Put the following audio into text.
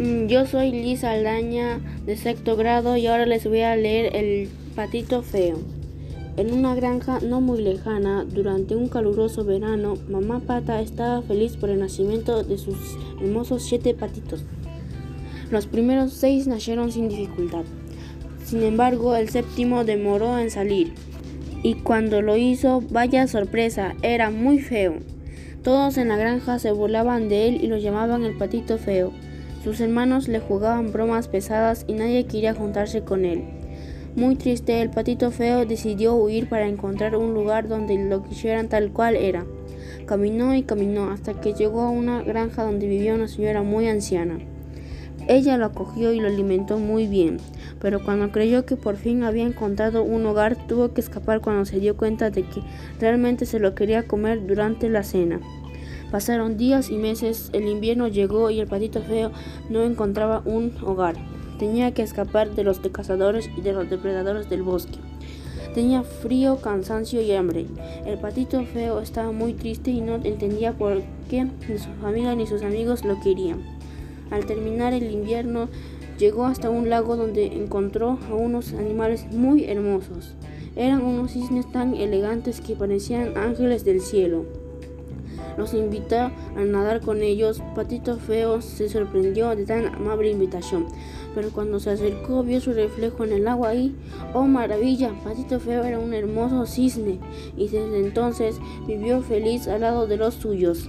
Mm, yo soy Lisa Aldaña de sexto grado y ahora les voy a leer El patito feo. En una granja no muy lejana, durante un caluroso verano, mamá pata estaba feliz por el nacimiento de sus hermosos siete patitos. Los primeros seis nacieron sin dificultad. Sin embargo, el séptimo demoró en salir. Y cuando lo hizo, vaya sorpresa, era muy feo. Todos en la granja se burlaban de él y lo llamaban el patito feo. Sus hermanos le jugaban bromas pesadas y nadie quería juntarse con él. Muy triste, el patito feo decidió huir para encontrar un lugar donde lo quisieran tal cual era. Caminó y caminó hasta que llegó a una granja donde vivía una señora muy anciana. Ella lo acogió y lo alimentó muy bien, pero cuando creyó que por fin había encontrado un hogar, tuvo que escapar cuando se dio cuenta de que realmente se lo quería comer durante la cena. Pasaron días y meses, el invierno llegó y el patito feo no encontraba un hogar. Tenía que escapar de los cazadores y de los depredadores del bosque. Tenía frío, cansancio y hambre. El patito feo estaba muy triste y no entendía por qué ni su familia ni sus amigos lo querían. Al terminar el invierno, llegó hasta un lago donde encontró a unos animales muy hermosos. Eran unos cisnes tan elegantes que parecían ángeles del cielo. Los invitó a nadar con ellos. Patito Feo se sorprendió de tan amable invitación, pero cuando se acercó vio su reflejo en el agua y, ¡oh maravilla! Patito Feo era un hermoso cisne y desde entonces vivió feliz al lado de los suyos.